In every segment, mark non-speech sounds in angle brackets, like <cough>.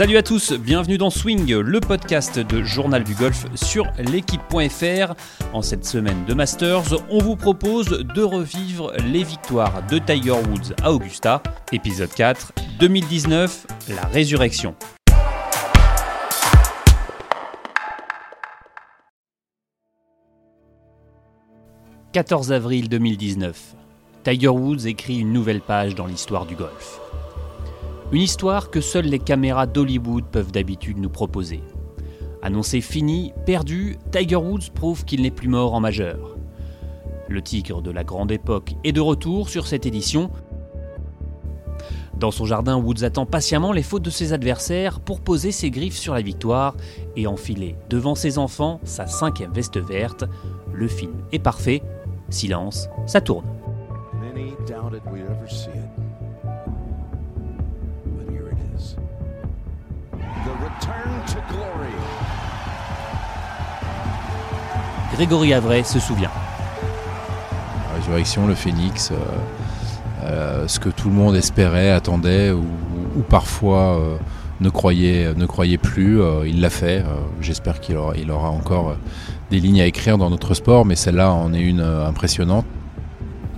Salut à tous, bienvenue dans Swing, le podcast de Journal du Golf sur l'équipe.fr. En cette semaine de Masters, on vous propose de revivre les victoires de Tiger Woods à Augusta. Épisode 4, 2019, la résurrection. « 14 avril 2019. Tiger Woods écrit une nouvelle page dans l'histoire du golf. Une histoire que seules les caméras d'Hollywood peuvent d'habitude nous proposer. Annoncé fini, perdu, Tiger Woods prouve qu'il n'est plus mort en majeur. Le tigre de la grande époque est de retour sur cette édition. Dans son jardin, Woods attend patiemment les fautes de ses adversaires pour poser ses griffes sur la victoire et enfiler devant ses enfants sa cinquième veste verte. Le film est parfait. Silence, ça tourne. Grégory Avray se souvient. La résurrection, le phénix, euh, euh, ce que tout le monde espérait, attendait ou, parfois euh, ne, croyait, ne croyait plus, il l'a fait. J'espère qu'il aura, il aura encore des lignes à écrire dans notre sport, mais celle-là en est une impressionnante.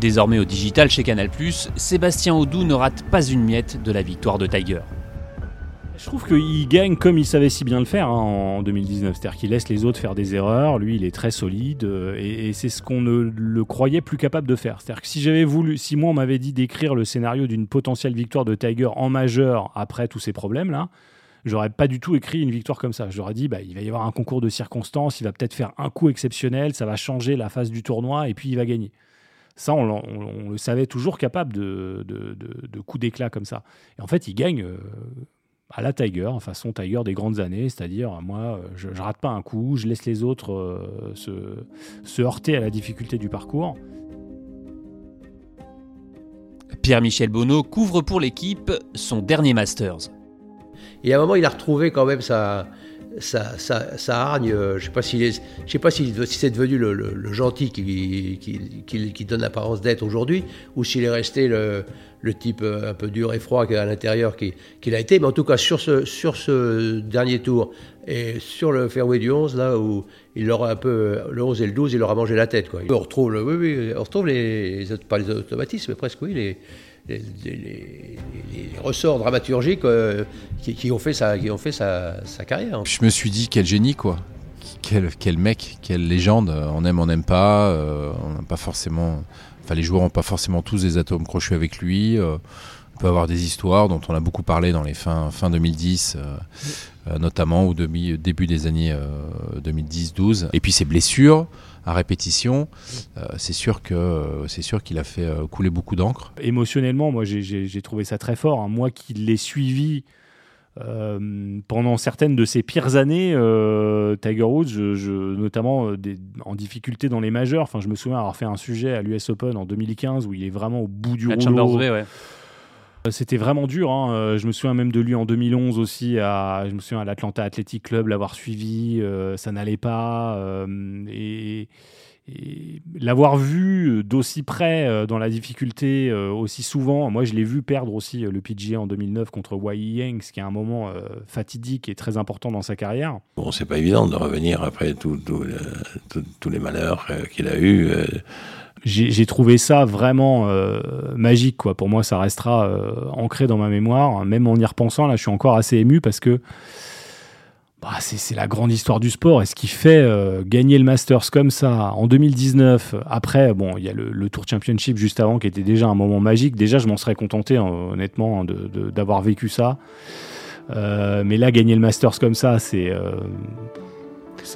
Désormais au digital chez Canal+, Sébastien Audou ne rate pas une miette de la victoire de Tiger. Je trouve qu'il gagne comme il savait si bien le faire hein, en 2019. C'est-à-dire qu'il laisse les autres faire des erreurs. Lui, il est très solide. Euh, et, c'est ce qu'on ne le croyait plus capable de faire. C'est-à-dire que si j'avais voulu, si moi on m'avait dit d'écrire le scénario d'une potentielle victoire de Tiger en majeur après tous ces problèmes-là, j'aurais pas du tout écrit une victoire comme ça. J'aurais dit, bah, il va y avoir un concours de circonstances, il va peut-être faire un coup exceptionnel, ça va changer la phase du tournoi et puis il va gagner. Ça, on, le savait toujours capable de, de, coups d'éclat comme ça. Et en fait, il gagne. Euh, à la Tiger, en façon Tiger des grandes années, c'est-à-dire moi, je, ne rate pas un coup, je laisse les autres euh, se, se, heurter à la difficulté du parcours. Pierre-Michel Bonneau couvre pour l'équipe son dernier Masters. Et à un moment, il a retrouvé quand même sa, hargne. Euh, je ne sais pas je sais si c'est devenu le, gentil qui, qui, qui, donne l'apparence d'être aujourd'hui, ou s'il est resté le, le, type euh, un peu dur et froid à l'intérieur qu'il a été. Mais en tout cas, sur ce, sur ce dernier tour et sur le fairway du 11, là où il aura un peu, le 11 et le 12, il leur a mangé la tête. Quoi. On retrouve, oui, oui, on retrouve les, pas les automatismes, mais presque oui, les, les, ressorts dramaturgiques euh, qui, ont fait, sa, qui ont fait sa, carrière. Je me suis dit, quel génie, quoi. Quel, quel mec, quelle légende. On aime, on n'aime pas. Euh, on n'a pas forcément. Enfin, les joueurs n'ont pas forcément tous des atomes crochus avec lui. Euh, on peut avoir des histoires dont on a beaucoup parlé dans les fins, fin 2010, notamment au début, des années 2010-12. Et puis ses blessures à répétition, euh, c'est sûr que c'est sûr qu'il a fait euh, couler beaucoup d'encre. Émotionnellement, moi j'ai trouvé ça très fort. Hein. Moi qui l'ai suivi euh, pendant certaines de ses pires années, Tiger Woods, je, notamment en difficulté dans les majeurs. Enfin, je me souviens avoir fait un sujet à l'US Open en 2015 où il est vraiment au bout du rouleau. Ouais. Euh, c'était vraiment dur. Hein. Euh, je me souviens même de lui en 2011 aussi. À, je me souviens à l'Atlanta Athletic Club l'avoir suivi. Euh, ça n'allait pas. et, l'avoir vu d'aussi près dans la difficulté aussi souvent. Moi, je l'ai vu perdre aussi le PGA en 2009 contre Wai Yang, ce qui est un moment fatidique et très important dans sa carrière. Bon, c'est pas évident de revenir après tous les malheurs qu'il a eus j'ai trouvé ça vraiment euh, magique. Quoi. Pour moi, ça restera euh, ancré dans ma mémoire. Même en y repensant, là, je suis encore assez ému parce que bah, c'est la grande histoire du sport. Et ce qui fait euh, gagner le Masters comme ça en 2019, après, bon, il y a le, Tour Championship juste avant qui était déjà un moment magique. Déjà, je m'en serais contenté, hein, honnêtement, hein, d'avoir vécu ça. Euh, mais là, gagner le Masters comme ça, c'est euh,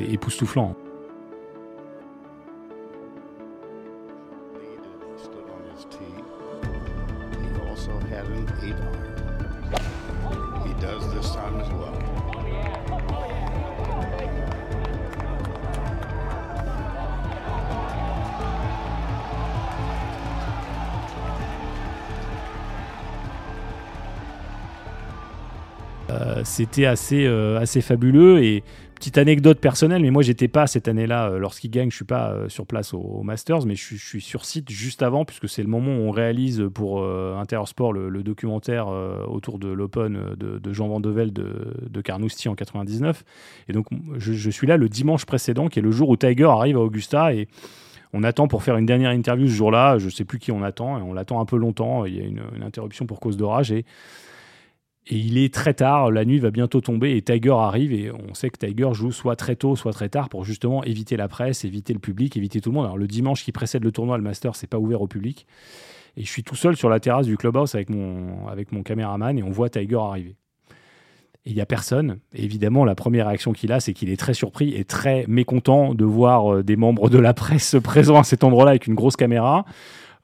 époustouflant. He does as well. C'était assez, euh, assez fabuleux. Et petite anecdote personnelle, mais moi j'étais pas cette année-là euh, lorsqu'il gagne, je suis pas euh, sur place au, Masters, mais je, suis- sur site juste avant, puisque c'est le moment où on réalise pour euh, Intersport le, documentaire autour de l'Open de, Jean Vandevelde de, de Carnoustie en 99. Et donc je, je suis là le dimanche précédent, qui est le jour où Tiger arrive à Augusta et on attend pour faire une dernière interview ce jour-là. Je sais plus qui on attend, et on l'attend un peu longtemps. Il y a une, une interruption pour cause d'orage et et il est très tard, la nuit va bientôt tomber et Tiger arrive et on sait que Tiger joue soit très tôt, soit très tard pour justement éviter la presse, éviter le public, éviter tout le monde. Alors le dimanche qui précède le tournoi, le Master, c'est pas ouvert au public. Et je suis tout seul sur la terrasse du clubhouse avec mon, avec mon caméraman et on voit Tiger arriver. Et il n'y a personne. Et évidemment, la première réaction qu'il a, c'est qu'il est très surpris et très mécontent de voir euh, des membres de la presse <laughs> présents à cet endroit-là avec une grosse caméra.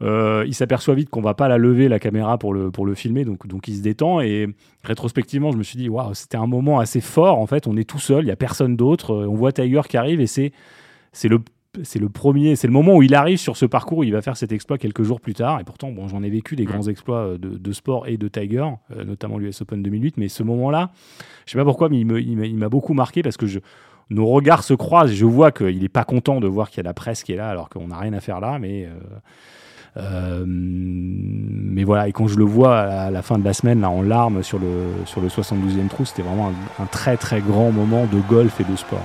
Euh, il s'aperçoit vite qu'on va pas la lever la caméra pour le, pour le filmer, donc, donc il se détend. Et rétrospectivement, je me suis dit, waouh, c'était un moment assez fort. En fait, on est tout seul, il y a personne d'autre. Euh, On voit Tiger qui arrive et c'est c'est le c'est le premier, c'est le moment où il arrive sur ce parcours où il va faire cet exploit quelques jours plus tard. Et pourtant, bon, j'en ai vécu des grands exploits euh, de, de sport et de Tiger, euh, notamment l'US Open 2008. Mais ce moment-là, je sais pas pourquoi, mais il m'a beaucoup marqué parce que je, nos regards se croisent. et Je vois qu'il n'est pas content de voir qu'il y a la presse qui est là alors qu'on n'a rien à faire là. Mais euh, mais voilà, et quand je le vois à la, fin de la semaine, là, en larmes sur le, sur le 72e trou, c'était vraiment un, un très très grand moment de golf et de sport.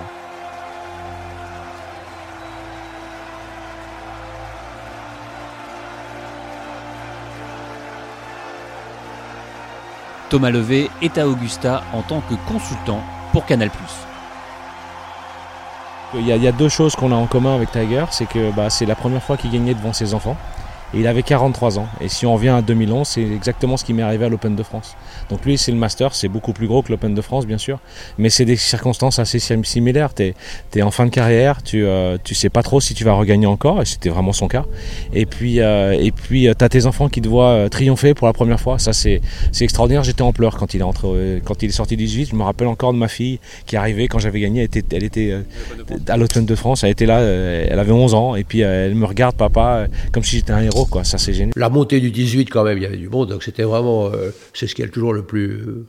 Thomas Levé est à Augusta en tant que consultant pour Canal+. Il y, a, il y a deux choses qu'on a en commun avec Tiger, c'est que bah, c'est la première fois qu'il gagnait devant ses enfants. Et il avait 43 ans. Et si on revient à 2011, c'est exactement ce qui m'est arrivé à l'Open de France. Donc lui, c'est le Master, c'est beaucoup plus gros que l'Open de France, bien sûr. Mais c'est des circonstances assez sim- similaires. Tu es, en fin de carrière, tu euh, tu sais pas trop si tu vas regagner encore, et c'était vraiment son cas. Et puis, euh, et puis tu as tes enfants qui te voient euh, triompher pour la première fois. Ça, c'est extraordinaire. J'étais en pleurs quand il, est entré, euh, quand il est sorti 18. Je me rappelle encore de ma fille qui arrivait quand j'avais gagné. Elle était, elle était euh, à l'Open de France. Elle était là, euh, elle avait 11 ans. Et puis euh, elle me regarde, papa, euh, comme si j'étais un héros. Quoi. Ça, c'est génial. La montée du 18, quand même, il y avait du monde, donc c'était vraiment, euh, c'est ce qui est toujours le plus, euh,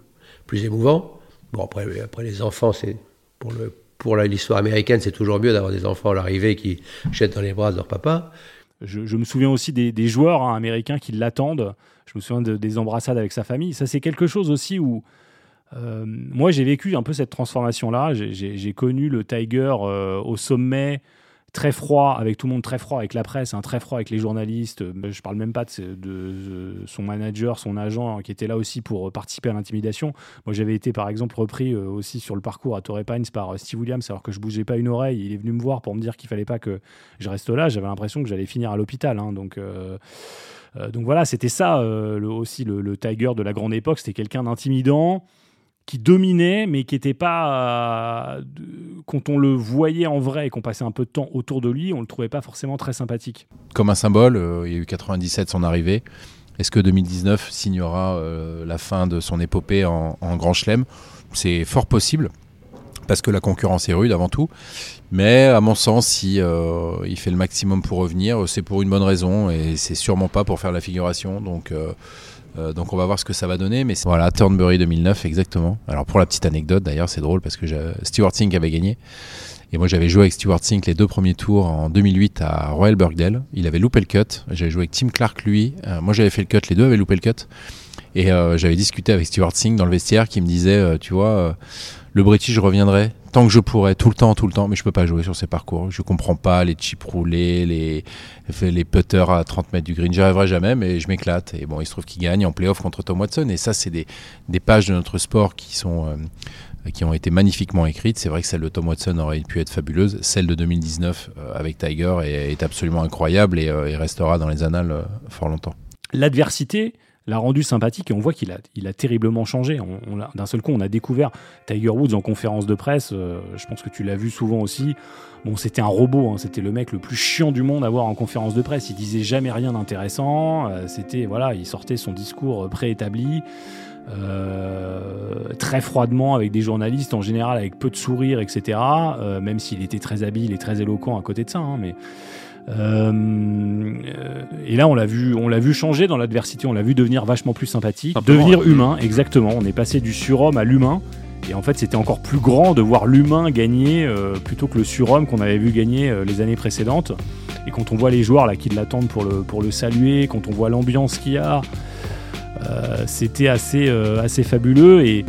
plus émouvant. Bon, après, après les enfants, c'est pour le pour l'histoire américaine, c'est toujours mieux d'avoir des enfants à l'arrivée qui jettent dans les bras de leur papa. Je, je me souviens aussi des, des joueurs hein, américains qui l'attendent. Je me souviens de- des embrassades avec sa famille. Ça, c'est quelque chose aussi où. euh, moi, j'ai vécu un peu cette transformation-là. J'ai- J'ai j'ai connu le Tiger euh, au sommet, très froid, avec tout le monde très froid, avec la presse, hein, très froid avec les journalistes. Euh, Je parle même pas de, de son manager, son agent, hein, qui était là aussi pour euh, participer à l'intimidation. Moi, j'avais été par exemple repris euh, aussi sur le parcours à Torrey Pines par euh, Steve Williams, alors que je bougeais pas une oreille. Il est venu me voir pour me dire qu'il fallait pas que je reste là. J'avais l'impression que j'allais finir à l'hôpital. hein, donc. euh, euh, donc voilà, c'était ça euh, aussi le Tiger de la grande époque. C'était quelqu'un d'intimidant, qui dominait, mais qui n'était pas. euh, quand on le voyait en vrai et qu'on passait un peu de temps autour de lui, on le trouvait pas forcément très sympathique. Comme un symbole, euh, il y a eu 97 son arrivée. Est-ce que 2019 signera euh, la fin de son épopée en, Grand Chelem? C'est fort possible, parce que la concurrence est rude avant tout. Mais à mon sens, si il fait le maximum pour revenir, c'est pour une bonne raison et c'est sûrement pas pour faire la figuration. Donc, euh, donc on va voir ce que ça va donner. Mais voilà, Turnberry 2009 exactement. Alors pour la petite anecdote d'ailleurs, c'est drôle parce que Stewart Sink avait gagné. Et moi j'avais joué avec Stewart Sink les deux premiers tours en 2008 à Royal Birkdale. Il avait loupé le cut. J'avais joué avec Tim Clark lui. Euh, moi j'avais fait le cut, les deux avaient loupé le cut. Et euh, j'avais discuté avec Stewart Sink dans le vestiaire qui me disait, euh, tu vois, euh, le British je reviendrai tant que je pourrai, tout le temps, tout le temps, mais je peux pas jouer sur ces parcours. Je comprends pas les chips roulés, les, les putters à 30 mètres du green. J'y arriverai jamais, mais je m'éclate. Et bon, il se trouve qu'il gagne en playoff contre Tom Watson. Et ça, c'est des, des pages de notre sport qui sont euh, qui ont été magnifiquement écrites. C'est vrai que celle de Tom Watson aurait pu être fabuleuse. Celle de 2019 euh, avec Tiger est, absolument incroyable et, euh, et restera dans les annales fort longtemps. L'adversité l'a rendu sympathique et on voit qu'il a, terriblement changé. D'un seul coup, on a découvert Tiger Woods en conférence de presse. euh, je pense que tu l'as vu souvent aussi. Bon, c'était un robot. hein, c'était le mec le plus chiant du monde à voir en conférence de presse. Il disait jamais rien d'intéressant. euh, c'était voilà, il sortait son discours préétabli. euh, très froidement avec des journalistes en général avec peu de sourire etc même s'il était très habile et très éloquent à côté de ça hein, mais et là, on l'a vu, on l'a vu changer dans l'adversité, on l'a vu devenir vachement plus sympathique, Simplement, devenir ouais. humain. Exactement. On est passé du surhomme à l'humain. Et en fait, c'était encore plus grand de voir l'humain gagner euh, plutôt que le surhomme qu'on avait vu gagner euh, les années précédentes. Et quand on voit les joueurs là qui l'attendent pour le, pour le saluer, quand on voit l'ambiance qu'il y a, euh, c'était assez, euh, assez fabuleux. Et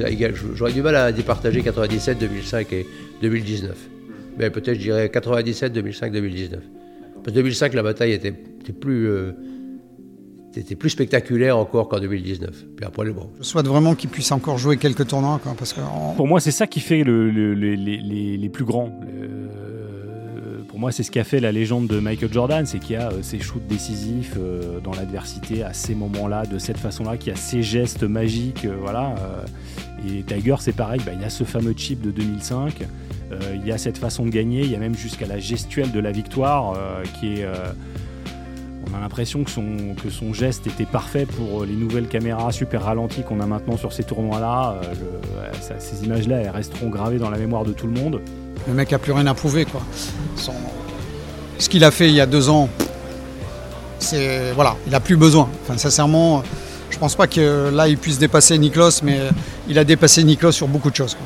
J'aurais du mal à départager 97, 2005 et 2019. Mais peut-être je dirais 97, 2005, 2019. Parce que 2005, la bataille était, était plus, euh, était plus spectaculaire encore qu'en 2019. Puis après, bon. Je souhaite vraiment qu'il puisse encore jouer quelques tournois, quoi, parce que en- Pour moi, c'est ça qui fait le- le- le- les, les- les plus grands. Le- pour moi, c'est ce qui a fait la légende de Michael Jordan, c'est qu'il y a euh, ces shoots décisifs euh, dans l'adversité à ces moments-là, de cette façon-là, qu'il y a ces gestes magiques, euh, voilà. euh, et Tiger, c'est pareil, bah, il y a ce fameux chip de 2005, euh, il y a cette façon de gagner, il y a même jusqu'à la gestuelle de la victoire euh, qui est. euh, on a l'impression que son, geste était parfait pour les nouvelles caméras super ralenties qu'on a maintenant sur ces tournois-là. Euh, ces images-là, elles resteront gravées dans la mémoire de tout le monde. le mec a plus rien à prouver, quoi. Ce qu'il a fait il y a deux ans, c'est voilà, il a plus besoin. Enfin, sincèrement, je pense pas que là il puisse dépasser Niklos, mais il a dépassé Niklos sur beaucoup de choses.